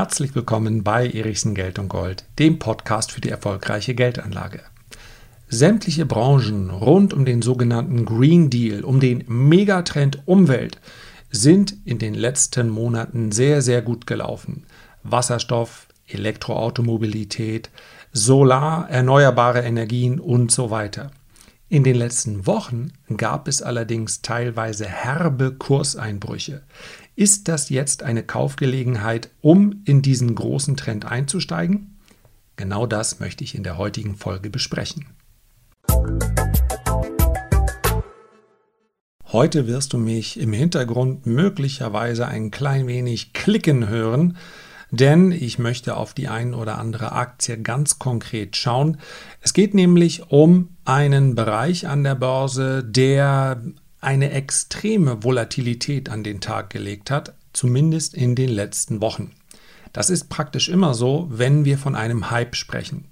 Herzlich willkommen bei Erichsen Geld und Gold, dem Podcast für die erfolgreiche Geldanlage. Sämtliche Branchen rund um den sogenannten Green Deal, um den Megatrend Umwelt, sind in den letzten Monaten sehr, sehr gut gelaufen. Wasserstoff, Elektroautomobilität, Solar, erneuerbare Energien und so weiter. In den letzten Wochen gab es allerdings teilweise herbe Kurseinbrüche. Ist das jetzt eine Kaufgelegenheit, um in diesen großen Trend einzusteigen? Genau das möchte ich in der heutigen Folge besprechen. Heute wirst du mich im Hintergrund möglicherweise ein klein wenig klicken hören, denn ich möchte auf die ein oder andere Aktie ganz konkret schauen. Es geht nämlich um einen Bereich an der Börse, der eine extreme Volatilität an den Tag gelegt hat, zumindest in den letzten Wochen. Das ist praktisch immer so, wenn wir von einem Hype sprechen.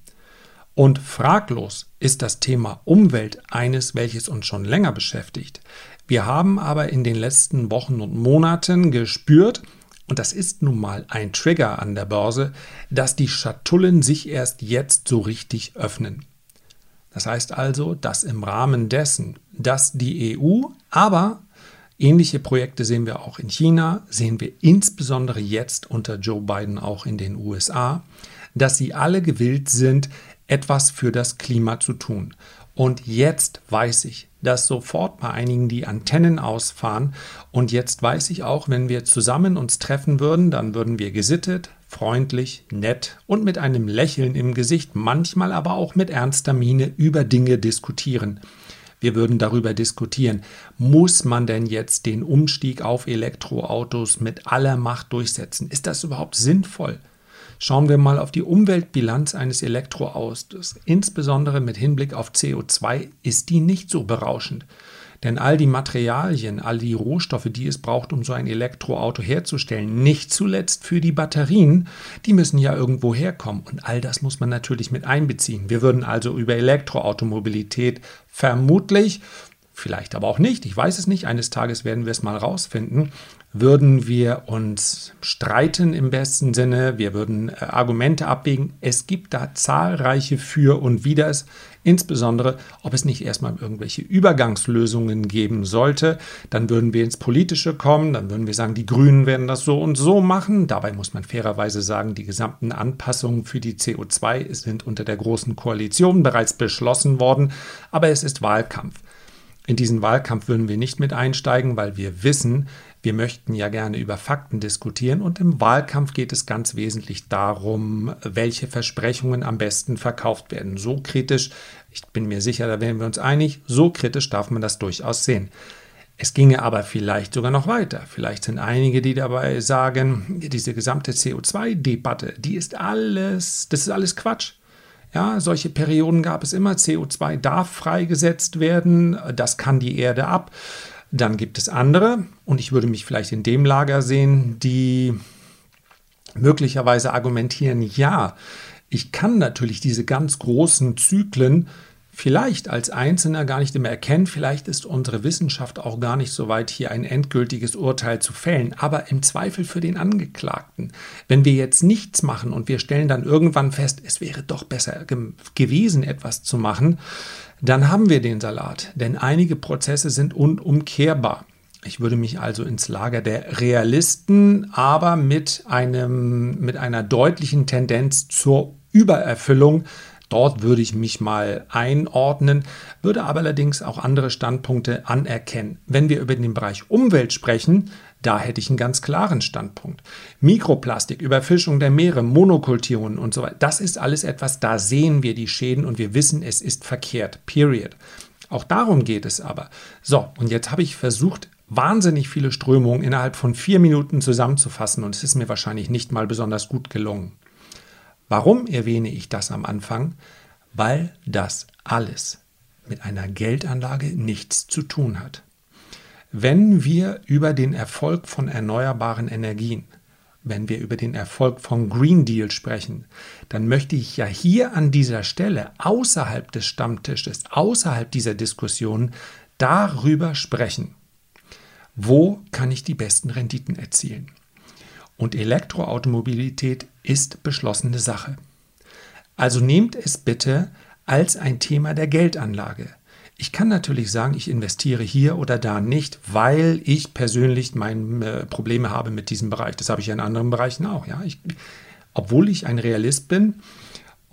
Und fraglos ist das Thema Umwelt eines, welches uns schon länger beschäftigt. Wir haben aber in den letzten Wochen und Monaten gespürt, und das ist nun mal ein Trigger an der Börse, dass die Schatullen sich erst jetzt so richtig öffnen. Das heißt also, dass im Rahmen dessen, dass die EU, aber ähnliche Projekte sehen wir auch in China, sehen wir insbesondere jetzt unter Joe Biden auch in den USA, dass sie alle gewillt sind, etwas für das Klima zu tun. Und jetzt weiß ich, dass sofort bei einigen die Antennen ausfahren. Und jetzt weiß ich auch, wenn wir zusammen uns treffen würden, dann würden wir gesittet, freundlich, nett und mit einem Lächeln im Gesicht, manchmal aber auch mit ernster Miene über Dinge diskutieren. Wir würden darüber diskutieren, muss man denn jetzt den Umstieg auf Elektroautos mit aller Macht durchsetzen? Ist das überhaupt sinnvoll? Schauen wir mal auf die Umweltbilanz eines Elektroautos. Insbesondere mit Hinblick auf CO2 ist die nicht so berauschend. Denn all die Materialien, all die Rohstoffe, die es braucht, um so ein Elektroauto herzustellen, nicht zuletzt für die Batterien, die müssen ja irgendwo herkommen. Und all das muss man natürlich mit einbeziehen. Wir würden also über Elektroautomobilität vermutlich vielleicht aber auch nicht, ich weiß es nicht, eines Tages werden wir es mal rausfinden, würden wir uns streiten im besten Sinne, wir würden äh, Argumente abwägen. Es gibt da zahlreiche Für und Widers, insbesondere ob es nicht erstmal irgendwelche Übergangslösungen geben sollte. Dann würden wir ins Politische kommen, dann würden wir sagen, die Grünen werden das so und so machen. Dabei muss man fairerweise sagen, die gesamten Anpassungen für die CO2 sind unter der Großen Koalition bereits beschlossen worden, aber es ist Wahlkampf. In diesen Wahlkampf würden wir nicht mit einsteigen, weil wir wissen, wir möchten ja gerne über Fakten diskutieren und im Wahlkampf geht es ganz wesentlich darum, welche Versprechungen am besten verkauft werden. So kritisch, ich bin mir sicher, da wären wir uns einig, so kritisch darf man das durchaus sehen. Es ginge aber vielleicht sogar noch weiter. Vielleicht sind einige, die dabei sagen, diese gesamte CO2-Debatte, die ist alles, das ist alles Quatsch. Ja, solche Perioden gab es immer. CO2 darf freigesetzt werden, das kann die Erde ab. Dann gibt es andere, und ich würde mich vielleicht in dem Lager sehen, die möglicherweise argumentieren, ja, ich kann natürlich diese ganz großen Zyklen vielleicht als Einzelner gar nicht immer erkennen. Vielleicht ist unsere Wissenschaft auch gar nicht so weit, hier ein endgültiges Urteil zu fällen. Aber im Zweifel für den Angeklagten. Wenn wir jetzt nichts machen und wir stellen dann irgendwann fest, es wäre doch besser ge gewesen, etwas zu machen, dann haben wir den Salat. Denn einige Prozesse sind unumkehrbar. Ich würde mich also ins Lager der Realisten, aber mit, einem, mit einer deutlichen Tendenz zur Übererfüllung Dort würde ich mich mal einordnen, würde aber allerdings auch andere Standpunkte anerkennen. Wenn wir über den Bereich Umwelt sprechen, da hätte ich einen ganz klaren Standpunkt. Mikroplastik, Überfischung der Meere, Monokulturen und so weiter, das ist alles etwas, da sehen wir die Schäden und wir wissen, es ist verkehrt. Period. Auch darum geht es aber. So, und jetzt habe ich versucht, wahnsinnig viele Strömungen innerhalb von vier Minuten zusammenzufassen und es ist mir wahrscheinlich nicht mal besonders gut gelungen. Warum erwähne ich das am Anfang? Weil das alles mit einer Geldanlage nichts zu tun hat. Wenn wir über den Erfolg von erneuerbaren Energien, wenn wir über den Erfolg von Green Deal sprechen, dann möchte ich ja hier an dieser Stelle außerhalb des Stammtisches, außerhalb dieser Diskussion darüber sprechen, wo kann ich die besten Renditen erzielen. Und Elektroautomobilität ist beschlossene Sache. Also nehmt es bitte als ein Thema der Geldanlage. Ich kann natürlich sagen, ich investiere hier oder da nicht, weil ich persönlich meine äh, Probleme habe mit diesem Bereich. Das habe ich ja in anderen Bereichen auch. Ja? Ich, obwohl ich ein Realist bin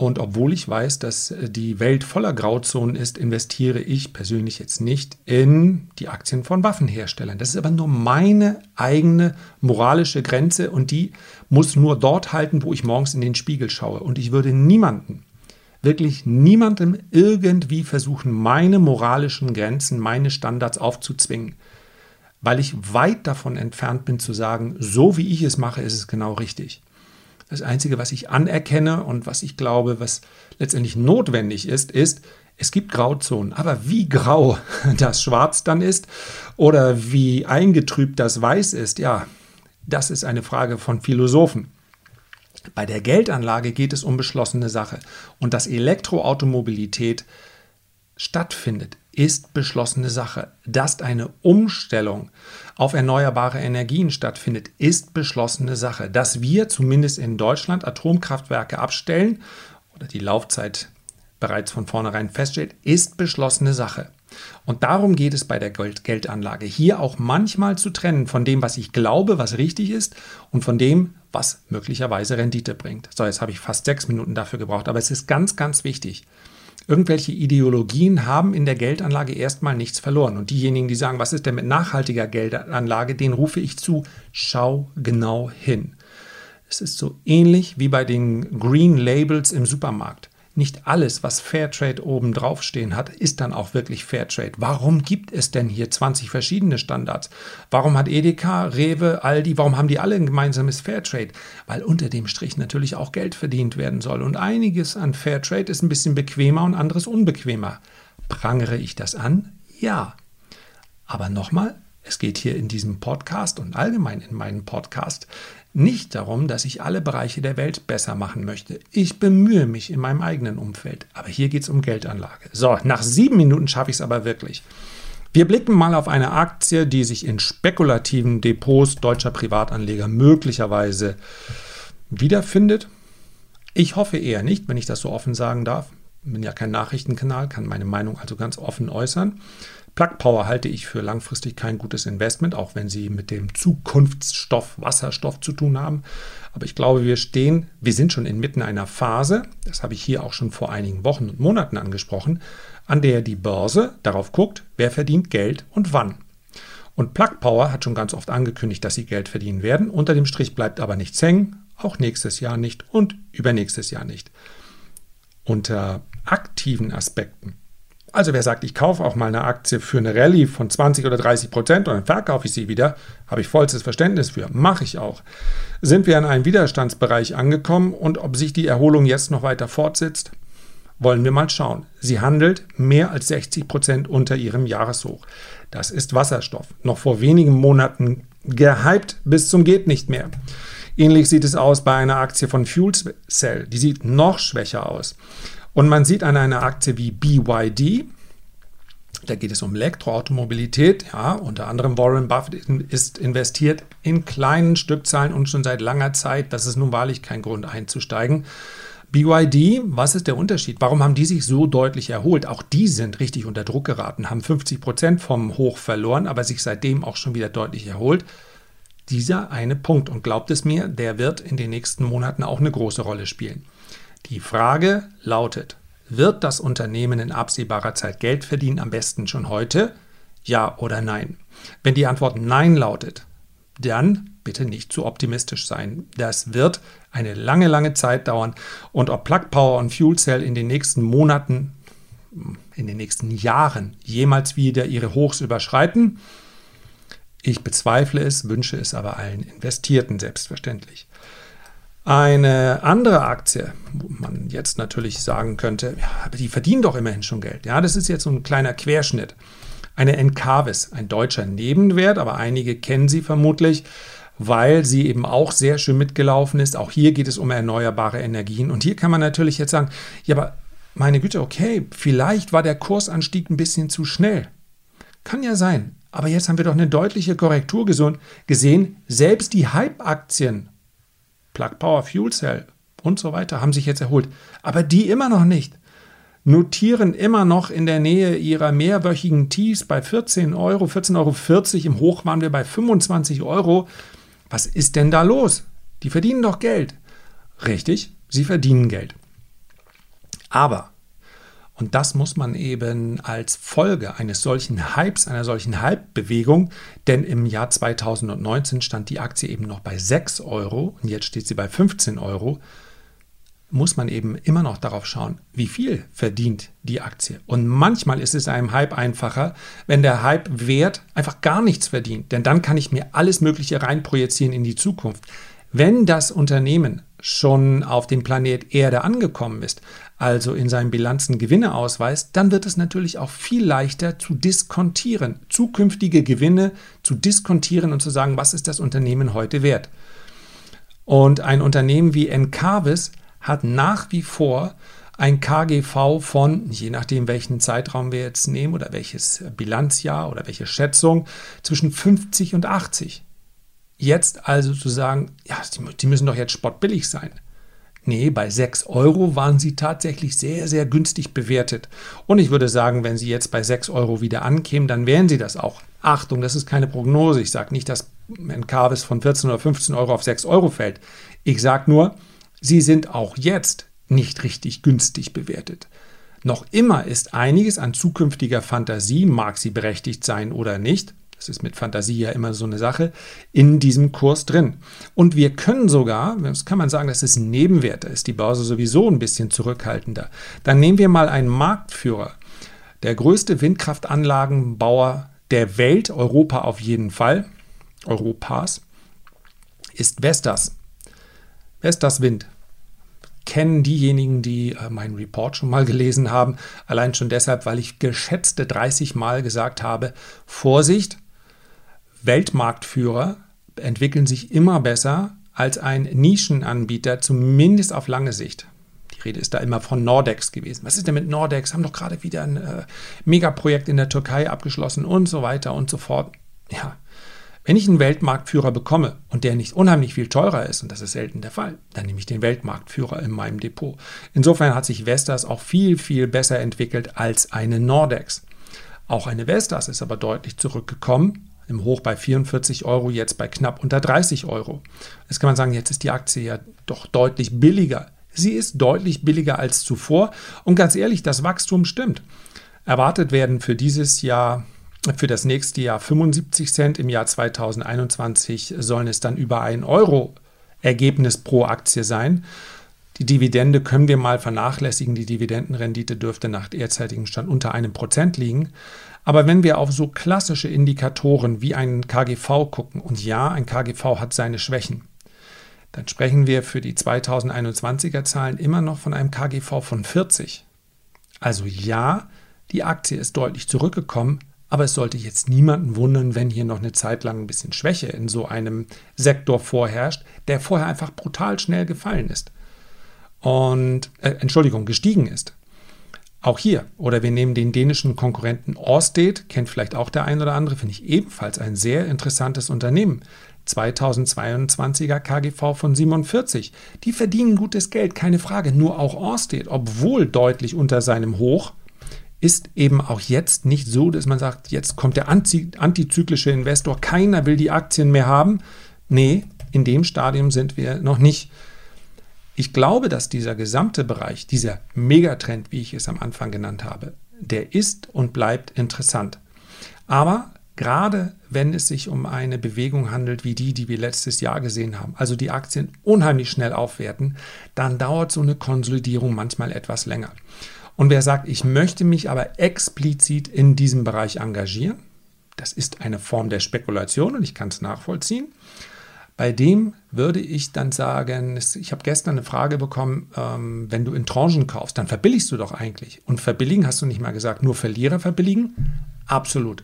und obwohl ich weiß, dass äh, die Welt voller Grauzonen ist, investiere ich persönlich jetzt nicht in die Aktien von Waffenherstellern. Das ist aber nur meine eigene moralische Grenze und die muss nur dort halten, wo ich morgens in den Spiegel schaue. Und ich würde niemanden wirklich niemandem irgendwie versuchen, meine moralischen Grenzen, meine Standards aufzuzwingen, weil ich weit davon entfernt bin zu sagen, so wie ich es mache, ist es genau richtig. Das Einzige, was ich anerkenne und was ich glaube, was letztendlich notwendig ist, ist, es gibt Grauzonen, aber wie grau das Schwarz dann ist oder wie eingetrübt das Weiß ist, ja, das ist eine Frage von Philosophen. Bei der Geldanlage geht es um beschlossene Sache. Und dass Elektroautomobilität stattfindet, ist beschlossene Sache. Dass eine Umstellung auf erneuerbare Energien stattfindet, ist beschlossene Sache. Dass wir zumindest in Deutschland Atomkraftwerke abstellen oder die Laufzeit bereits von vornherein feststeht, ist beschlossene Sache. Und darum geht es bei der Geldanlage. Hier auch manchmal zu trennen von dem, was ich glaube, was richtig ist, und von dem, was möglicherweise Rendite bringt. So, jetzt habe ich fast sechs Minuten dafür gebraucht, aber es ist ganz, ganz wichtig. Irgendwelche Ideologien haben in der Geldanlage erstmal nichts verloren. Und diejenigen, die sagen, was ist denn mit nachhaltiger Geldanlage, denen rufe ich zu, schau genau hin. Es ist so ähnlich wie bei den Green Labels im Supermarkt nicht alles, was Fairtrade oben drauf stehen hat, ist dann auch wirklich Fairtrade. Warum gibt es denn hier 20 verschiedene Standards? Warum hat Edeka, Rewe, Aldi, warum haben die alle ein gemeinsames Fairtrade? Weil unter dem Strich natürlich auch Geld verdient werden soll. Und einiges an Fairtrade ist ein bisschen bequemer und anderes unbequemer. Prangere ich das an? Ja. Aber nochmal, es geht hier in diesem Podcast und allgemein in meinem Podcast nicht darum, dass ich alle Bereiche der Welt besser machen möchte. Ich bemühe mich in meinem eigenen Umfeld. Aber hier geht es um Geldanlage. So, nach sieben Minuten schaffe ich es aber wirklich. Wir blicken mal auf eine Aktie, die sich in spekulativen Depots deutscher Privatanleger möglicherweise wiederfindet. Ich hoffe eher nicht, wenn ich das so offen sagen darf. Bin ja kein Nachrichtenkanal, kann meine Meinung also ganz offen äußern. Plug Power halte ich für langfristig kein gutes Investment, auch wenn sie mit dem Zukunftsstoff Wasserstoff zu tun haben. Aber ich glaube, wir stehen, wir sind schon inmitten einer Phase, das habe ich hier auch schon vor einigen Wochen und Monaten angesprochen, an der die Börse darauf guckt, wer verdient Geld und wann. Und Plug Power hat schon ganz oft angekündigt, dass sie Geld verdienen werden. Unter dem Strich bleibt aber nichts hängen, auch nächstes Jahr nicht und übernächstes Jahr nicht. Unter aktiven Aspekten also wer sagt, ich kaufe auch mal eine Aktie für eine Rallye von 20 oder 30 Prozent und dann verkaufe ich sie wieder, habe ich vollstes Verständnis für. Mache ich auch. Sind wir in einem Widerstandsbereich angekommen und ob sich die Erholung jetzt noch weiter fortsetzt, wollen wir mal schauen. Sie handelt mehr als 60 Prozent unter ihrem Jahreshoch. Das ist Wasserstoff. Noch vor wenigen Monaten gehypt bis zum geht nicht mehr. Ähnlich sieht es aus bei einer Aktie von Fuel Cell. Die sieht noch schwächer aus. Und man sieht an einer Aktie wie BYD, da geht es um Elektroautomobilität. Ja, unter anderem Warren Buffett ist investiert in kleinen Stückzahlen und schon seit langer Zeit. Das ist nun wahrlich kein Grund einzusteigen. BYD, was ist der Unterschied? Warum haben die sich so deutlich erholt? Auch die sind richtig unter Druck geraten, haben 50 Prozent vom Hoch verloren, aber sich seitdem auch schon wieder deutlich erholt. Dieser eine Punkt, und glaubt es mir, der wird in den nächsten Monaten auch eine große Rolle spielen. Die Frage lautet, wird das Unternehmen in absehbarer Zeit Geld verdienen, am besten schon heute? Ja oder nein? Wenn die Antwort Nein lautet, dann bitte nicht zu optimistisch sein. Das wird eine lange, lange Zeit dauern. Und ob Plug Power und Fuel Cell in den nächsten Monaten, in den nächsten Jahren jemals wieder ihre Hochs überschreiten, ich bezweifle es, wünsche es aber allen Investierten selbstverständlich. Eine andere Aktie, wo man jetzt natürlich sagen könnte, ja, aber die verdienen doch immerhin schon Geld. Ja, das ist jetzt so ein kleiner Querschnitt. Eine Encarvis, ein deutscher Nebenwert, aber einige kennen sie vermutlich, weil sie eben auch sehr schön mitgelaufen ist. Auch hier geht es um erneuerbare Energien. Und hier kann man natürlich jetzt sagen, ja, aber meine Güte, okay, vielleicht war der Kursanstieg ein bisschen zu schnell. Kann ja sein. Aber jetzt haben wir doch eine deutliche Korrektur gesehen. Selbst die Hype-Aktien Plug Power Fuel Cell und so weiter haben sich jetzt erholt. Aber die immer noch nicht. Notieren immer noch in der Nähe ihrer mehrwöchigen Tiefs bei 14 Euro, 14,40 Euro. Im Hoch waren wir bei 25 Euro. Was ist denn da los? Die verdienen doch Geld. Richtig, sie verdienen Geld. Aber und das muss man eben als Folge eines solchen Hypes, einer solchen Hype-Bewegung, denn im Jahr 2019 stand die Aktie eben noch bei 6 Euro und jetzt steht sie bei 15 Euro, muss man eben immer noch darauf schauen, wie viel verdient die Aktie. Und manchmal ist es einem Hype einfacher, wenn der Hype-Wert einfach gar nichts verdient, denn dann kann ich mir alles Mögliche reinprojizieren in die Zukunft. Wenn das Unternehmen schon auf dem Planet Erde angekommen ist, also in seinen Bilanzen Gewinne ausweist, dann wird es natürlich auch viel leichter zu diskontieren, zukünftige Gewinne zu diskontieren und zu sagen, was ist das Unternehmen heute wert. Und ein Unternehmen wie Encarvis hat nach wie vor ein KGV von, je nachdem welchen Zeitraum wir jetzt nehmen oder welches Bilanzjahr oder welche Schätzung, zwischen 50 und 80. Jetzt also zu sagen, ja, die müssen doch jetzt spottbillig sein. Nee, bei 6 Euro waren sie tatsächlich sehr, sehr günstig bewertet. Und ich würde sagen, wenn sie jetzt bei 6 Euro wieder ankämen, dann wären sie das auch. Achtung, das ist keine Prognose. Ich sage nicht, dass ein Carvis von 14 oder 15 Euro auf 6 Euro fällt. Ich sage nur, sie sind auch jetzt nicht richtig günstig bewertet. Noch immer ist einiges an zukünftiger Fantasie, mag sie berechtigt sein oder nicht, das ist mit Fantasie ja immer so eine Sache, in diesem Kurs drin. Und wir können sogar, das kann man sagen, das ist ein Nebenwert, da ist die Börse sowieso ein bisschen zurückhaltender. Dann nehmen wir mal einen Marktführer. Der größte Windkraftanlagenbauer der Welt, Europa auf jeden Fall, Europas, ist Vestas. Vestas Wind kennen diejenigen, die äh, meinen Report schon mal gelesen haben. Allein schon deshalb, weil ich geschätzte 30 Mal gesagt habe, Vorsicht, Weltmarktführer entwickeln sich immer besser als ein Nischenanbieter, zumindest auf lange Sicht. Die Rede ist da immer von Nordex gewesen. Was ist denn mit Nordex? Haben doch gerade wieder ein äh, Megaprojekt in der Türkei abgeschlossen und so weiter und so fort. Ja, wenn ich einen Weltmarktführer bekomme und der nicht unheimlich viel teurer ist, und das ist selten der Fall, dann nehme ich den Weltmarktführer in meinem Depot. Insofern hat sich Vestas auch viel, viel besser entwickelt als eine Nordex. Auch eine Vestas ist aber deutlich zurückgekommen im Hoch bei 44 Euro, jetzt bei knapp unter 30 Euro. Jetzt kann man sagen, jetzt ist die Aktie ja doch deutlich billiger. Sie ist deutlich billiger als zuvor und ganz ehrlich, das Wachstum stimmt. Erwartet werden für dieses Jahr, für das nächste Jahr 75 Cent, im Jahr 2021 sollen es dann über 1 Euro Ergebnis pro Aktie sein. Die Dividende können wir mal vernachlässigen. Die Dividendenrendite dürfte nach derzeitigem Stand unter einem Prozent liegen. Aber wenn wir auf so klassische Indikatoren wie einen KGV gucken, und ja, ein KGV hat seine Schwächen, dann sprechen wir für die 2021er Zahlen immer noch von einem KGV von 40. Also ja, die Aktie ist deutlich zurückgekommen, aber es sollte jetzt niemanden wundern, wenn hier noch eine Zeit lang ein bisschen Schwäche in so einem Sektor vorherrscht, der vorher einfach brutal schnell gefallen ist. Und, äh, Entschuldigung, gestiegen ist. Auch hier, oder wir nehmen den dänischen Konkurrenten Orsted, kennt vielleicht auch der ein oder andere, finde ich ebenfalls ein sehr interessantes Unternehmen. 2022er KGV von 47. Die verdienen gutes Geld, keine Frage. Nur auch Orsted, obwohl deutlich unter seinem Hoch, ist eben auch jetzt nicht so, dass man sagt, jetzt kommt der antizyklische Investor, keiner will die Aktien mehr haben. Nee, in dem Stadium sind wir noch nicht. Ich glaube, dass dieser gesamte Bereich, dieser Megatrend, wie ich es am Anfang genannt habe, der ist und bleibt interessant. Aber gerade wenn es sich um eine Bewegung handelt wie die, die wir letztes Jahr gesehen haben, also die Aktien unheimlich schnell aufwerten, dann dauert so eine Konsolidierung manchmal etwas länger. Und wer sagt, ich möchte mich aber explizit in diesem Bereich engagieren, das ist eine Form der Spekulation und ich kann es nachvollziehen. Bei dem würde ich dann sagen, ich habe gestern eine Frage bekommen, ähm, wenn du in Tranchen kaufst, dann verbilligst du doch eigentlich. Und verbilligen hast du nicht mal gesagt, nur Verlierer verbilligen? Absolut.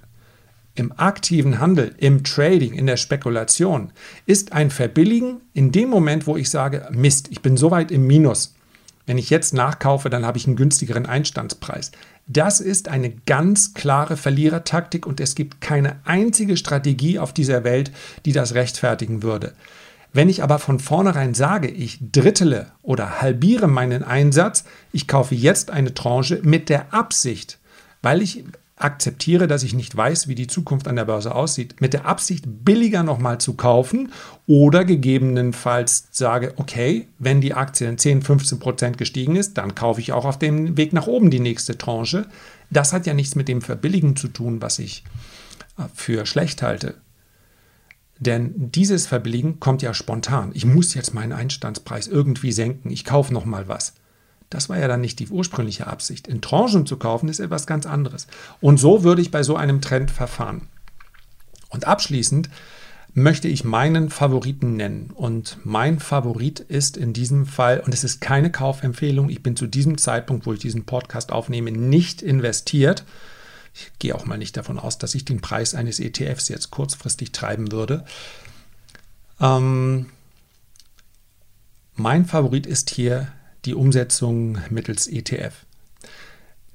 Im aktiven Handel, im Trading, in der Spekulation ist ein Verbilligen in dem Moment, wo ich sage, Mist, ich bin so weit im Minus. Wenn ich jetzt nachkaufe, dann habe ich einen günstigeren Einstandspreis. Das ist eine ganz klare Verlierertaktik und es gibt keine einzige Strategie auf dieser Welt, die das rechtfertigen würde. Wenn ich aber von vornherein sage, ich drittele oder halbiere meinen Einsatz, ich kaufe jetzt eine Tranche mit der Absicht, weil ich akzeptiere, dass ich nicht weiß, wie die Zukunft an der Börse aussieht, mit der Absicht, billiger nochmal zu kaufen oder gegebenenfalls sage, okay, wenn die Aktie in 10, 15 Prozent gestiegen ist, dann kaufe ich auch auf dem Weg nach oben die nächste Tranche. Das hat ja nichts mit dem Verbilligen zu tun, was ich äh, für schlecht halte. Denn dieses Verbilligen kommt ja spontan. Ich muss jetzt meinen Einstandspreis irgendwie senken. Ich kaufe nochmal was. Das war ja dann nicht die ursprüngliche Absicht. In Tranchen zu kaufen ist etwas ganz anderes. Und so würde ich bei so einem Trend verfahren. Und abschließend möchte ich meinen Favoriten nennen. Und mein Favorit ist in diesem Fall, und es ist keine Kaufempfehlung, ich bin zu diesem Zeitpunkt, wo ich diesen Podcast aufnehme, nicht investiert. Ich gehe auch mal nicht davon aus, dass ich den Preis eines ETFs jetzt kurzfristig treiben würde. Ähm, mein Favorit ist hier die Umsetzung mittels ETF.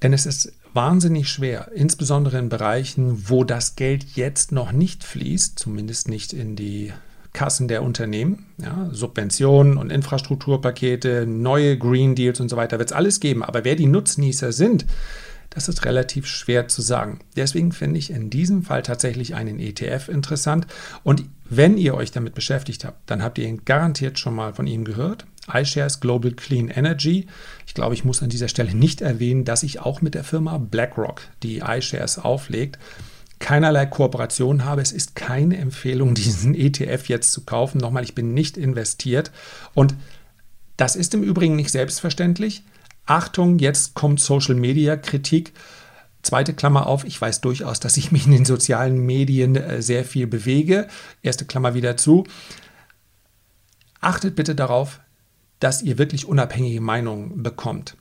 Denn es ist wahnsinnig schwer, insbesondere in Bereichen, wo das Geld jetzt noch nicht fließt, zumindest nicht in die Kassen der Unternehmen, ja, Subventionen und Infrastrukturpakete, neue Green Deals und so weiter, wird es alles geben. Aber wer die Nutznießer sind, das ist relativ schwer zu sagen. Deswegen finde ich in diesem Fall tatsächlich einen ETF interessant. Und wenn ihr euch damit beschäftigt habt, dann habt ihr ihn garantiert schon mal von ihm gehört iShares Global Clean Energy. Ich glaube, ich muss an dieser Stelle nicht erwähnen, dass ich auch mit der Firma BlackRock, die iShares auflegt, keinerlei Kooperation habe. Es ist keine Empfehlung, diesen ETF jetzt zu kaufen. Nochmal, ich bin nicht investiert. Und das ist im Übrigen nicht selbstverständlich. Achtung, jetzt kommt Social Media Kritik. Zweite Klammer auf, ich weiß durchaus, dass ich mich in den sozialen Medien äh, sehr viel bewege. Erste Klammer wieder zu. Achtet bitte darauf, dass ihr wirklich unabhängige Meinungen bekommt.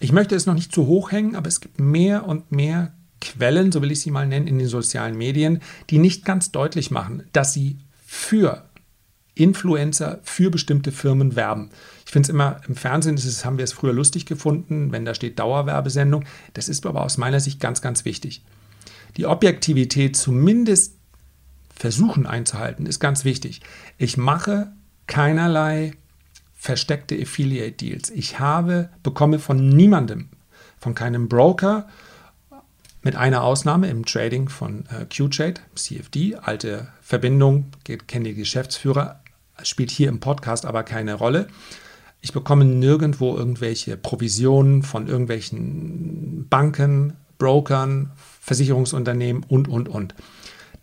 Ich möchte es noch nicht zu hoch hängen, aber es gibt mehr und mehr Quellen, so will ich sie mal nennen, in den sozialen Medien, die nicht ganz deutlich machen, dass sie für Influencer, für bestimmte Firmen werben. Ich finde es immer, im Fernsehen ist haben wir es früher lustig gefunden, wenn da steht Dauerwerbesendung. Das ist aber aus meiner Sicht ganz, ganz wichtig. Die Objektivität zumindest versuchen einzuhalten, ist ganz wichtig. Ich mache keinerlei versteckte Affiliate Deals. Ich habe, bekomme von niemandem, von keinem Broker, mit einer Ausnahme im Trading von äh, QTrade, CFD, alte Verbindung, kenne die Geschäftsführer, spielt hier im Podcast aber keine Rolle. Ich bekomme nirgendwo irgendwelche Provisionen von irgendwelchen Banken, Brokern, Versicherungsunternehmen und, und, und.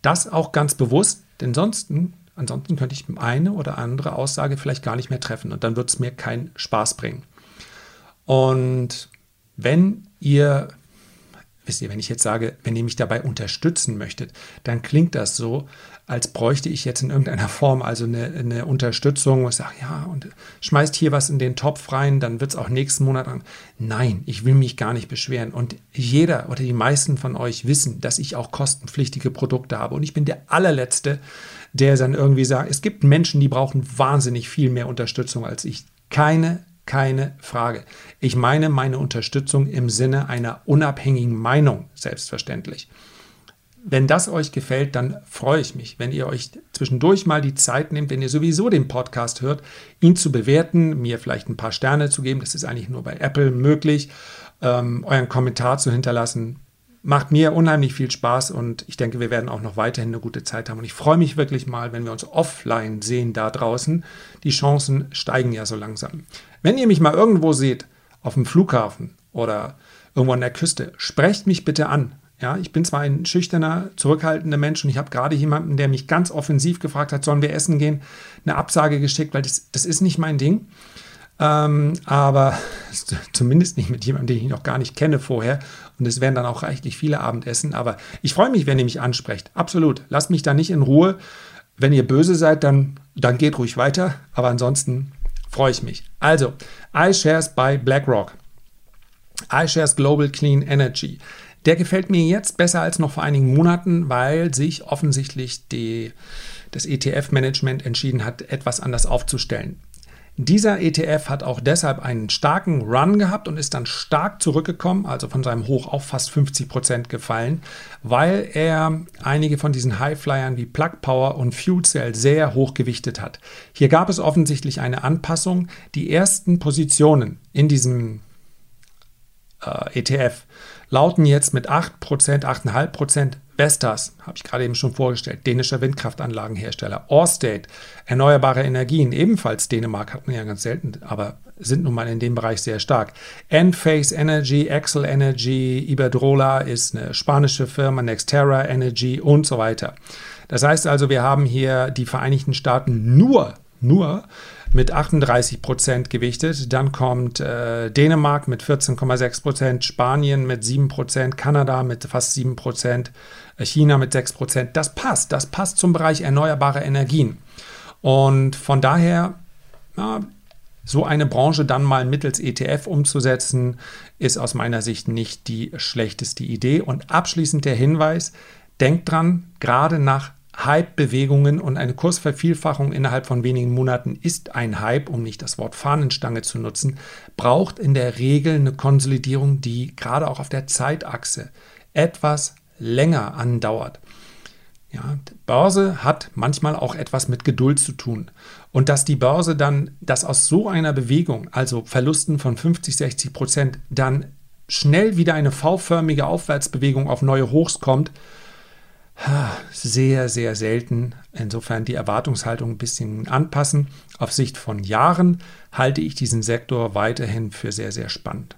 Das auch ganz bewusst, denn sonst Ansonsten könnte ich eine oder andere Aussage vielleicht gar nicht mehr treffen und dann wird es mir keinen Spaß bringen. Und wenn ihr, wisst ihr, wenn ich jetzt sage, wenn ihr mich dabei unterstützen möchtet, dann klingt das so, als bräuchte ich jetzt in irgendeiner Form also eine, eine Unterstützung, ich sage, ja, und schmeißt hier was in den Topf rein, dann wird es auch nächsten Monat an. Nein, ich will mich gar nicht beschweren. Und jeder oder die meisten von euch wissen, dass ich auch kostenpflichtige Produkte habe. Und ich bin der allerletzte, der dann irgendwie sagt, es gibt Menschen, die brauchen wahnsinnig viel mehr Unterstützung als ich. Keine, keine Frage. Ich meine meine Unterstützung im Sinne einer unabhängigen Meinung, selbstverständlich. Wenn das euch gefällt, dann freue ich mich, wenn ihr euch zwischendurch mal die Zeit nehmt, wenn ihr sowieso den Podcast hört, ihn zu bewerten, mir vielleicht ein paar Sterne zu geben. Das ist eigentlich nur bei Apple möglich. Ähm, euren Kommentar zu hinterlassen macht mir unheimlich viel Spaß und ich denke, wir werden auch noch weiterhin eine gute Zeit haben. Und ich freue mich wirklich mal, wenn wir uns offline sehen da draußen. Die Chancen steigen ja so langsam. Wenn ihr mich mal irgendwo seht, auf dem Flughafen oder irgendwo an der Küste, sprecht mich bitte an. Ja, ich bin zwar ein schüchterner, zurückhaltender Mensch und ich habe gerade jemanden, der mich ganz offensiv gefragt hat, sollen wir essen gehen, eine Absage geschickt, weil das, das ist nicht mein Ding. Ähm, aber zumindest nicht mit jemandem, den ich noch gar nicht kenne vorher. Und es werden dann auch reichlich viele Abendessen. Aber ich freue mich, wenn ihr mich ansprecht. Absolut. Lasst mich da nicht in Ruhe. Wenn ihr böse seid, dann, dann geht ruhig weiter. Aber ansonsten freue ich mich. Also, iShares bei BlackRock. iShares Global Clean Energy. Der gefällt mir jetzt besser als noch vor einigen Monaten, weil sich offensichtlich die, das ETF-Management entschieden hat, etwas anders aufzustellen. Dieser ETF hat auch deshalb einen starken Run gehabt und ist dann stark zurückgekommen, also von seinem Hoch auf fast 50 Prozent gefallen, weil er einige von diesen Highflyern wie Plug Power und Fuel Cell sehr hoch gewichtet hat. Hier gab es offensichtlich eine Anpassung. Die ersten Positionen in diesem äh, ETF lauten jetzt mit 8%, 8,5% Vestas, habe ich gerade eben schon vorgestellt, dänischer Windkraftanlagenhersteller, Orsted, erneuerbare Energien, ebenfalls Dänemark hat man ja ganz selten, aber sind nun mal in dem Bereich sehr stark. Enphase Energy, Axel Energy, Iberdrola ist eine spanische Firma, Nexterra Energy und so weiter. Das heißt also, wir haben hier die Vereinigten Staaten nur, nur mit 38 Prozent gewichtet. Dann kommt äh, Dänemark mit 14,6 Prozent, Spanien mit 7 Prozent, Kanada mit fast 7 Prozent, äh, China mit 6 Prozent. Das passt. Das passt zum Bereich erneuerbare Energien. Und von daher, ja, so eine Branche dann mal mittels ETF umzusetzen, ist aus meiner Sicht nicht die schlechteste Idee. Und abschließend der Hinweis, denkt dran, gerade nach Hype-Bewegungen und eine Kursvervielfachung innerhalb von wenigen Monaten ist ein Hype, um nicht das Wort Fahnenstange zu nutzen, braucht in der Regel eine Konsolidierung, die gerade auch auf der Zeitachse etwas länger andauert. Ja, Börse hat manchmal auch etwas mit Geduld zu tun. Und dass die Börse dann, dass aus so einer Bewegung, also Verlusten von 50, 60 Prozent, dann schnell wieder eine V-förmige Aufwärtsbewegung auf neue Hochs kommt, sehr, sehr selten. Insofern die Erwartungshaltung ein bisschen anpassen. Auf Sicht von Jahren halte ich diesen Sektor weiterhin für sehr, sehr spannend.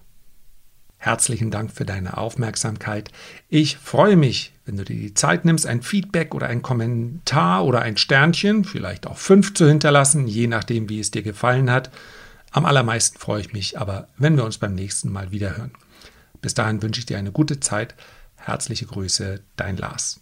Herzlichen Dank für deine Aufmerksamkeit. Ich freue mich, wenn du dir die Zeit nimmst, ein Feedback oder ein Kommentar oder ein Sternchen, vielleicht auch fünf zu hinterlassen, je nachdem, wie es dir gefallen hat. Am allermeisten freue ich mich aber, wenn wir uns beim nächsten Mal wieder hören. Bis dahin wünsche ich dir eine gute Zeit. Herzliche Grüße, dein Lars.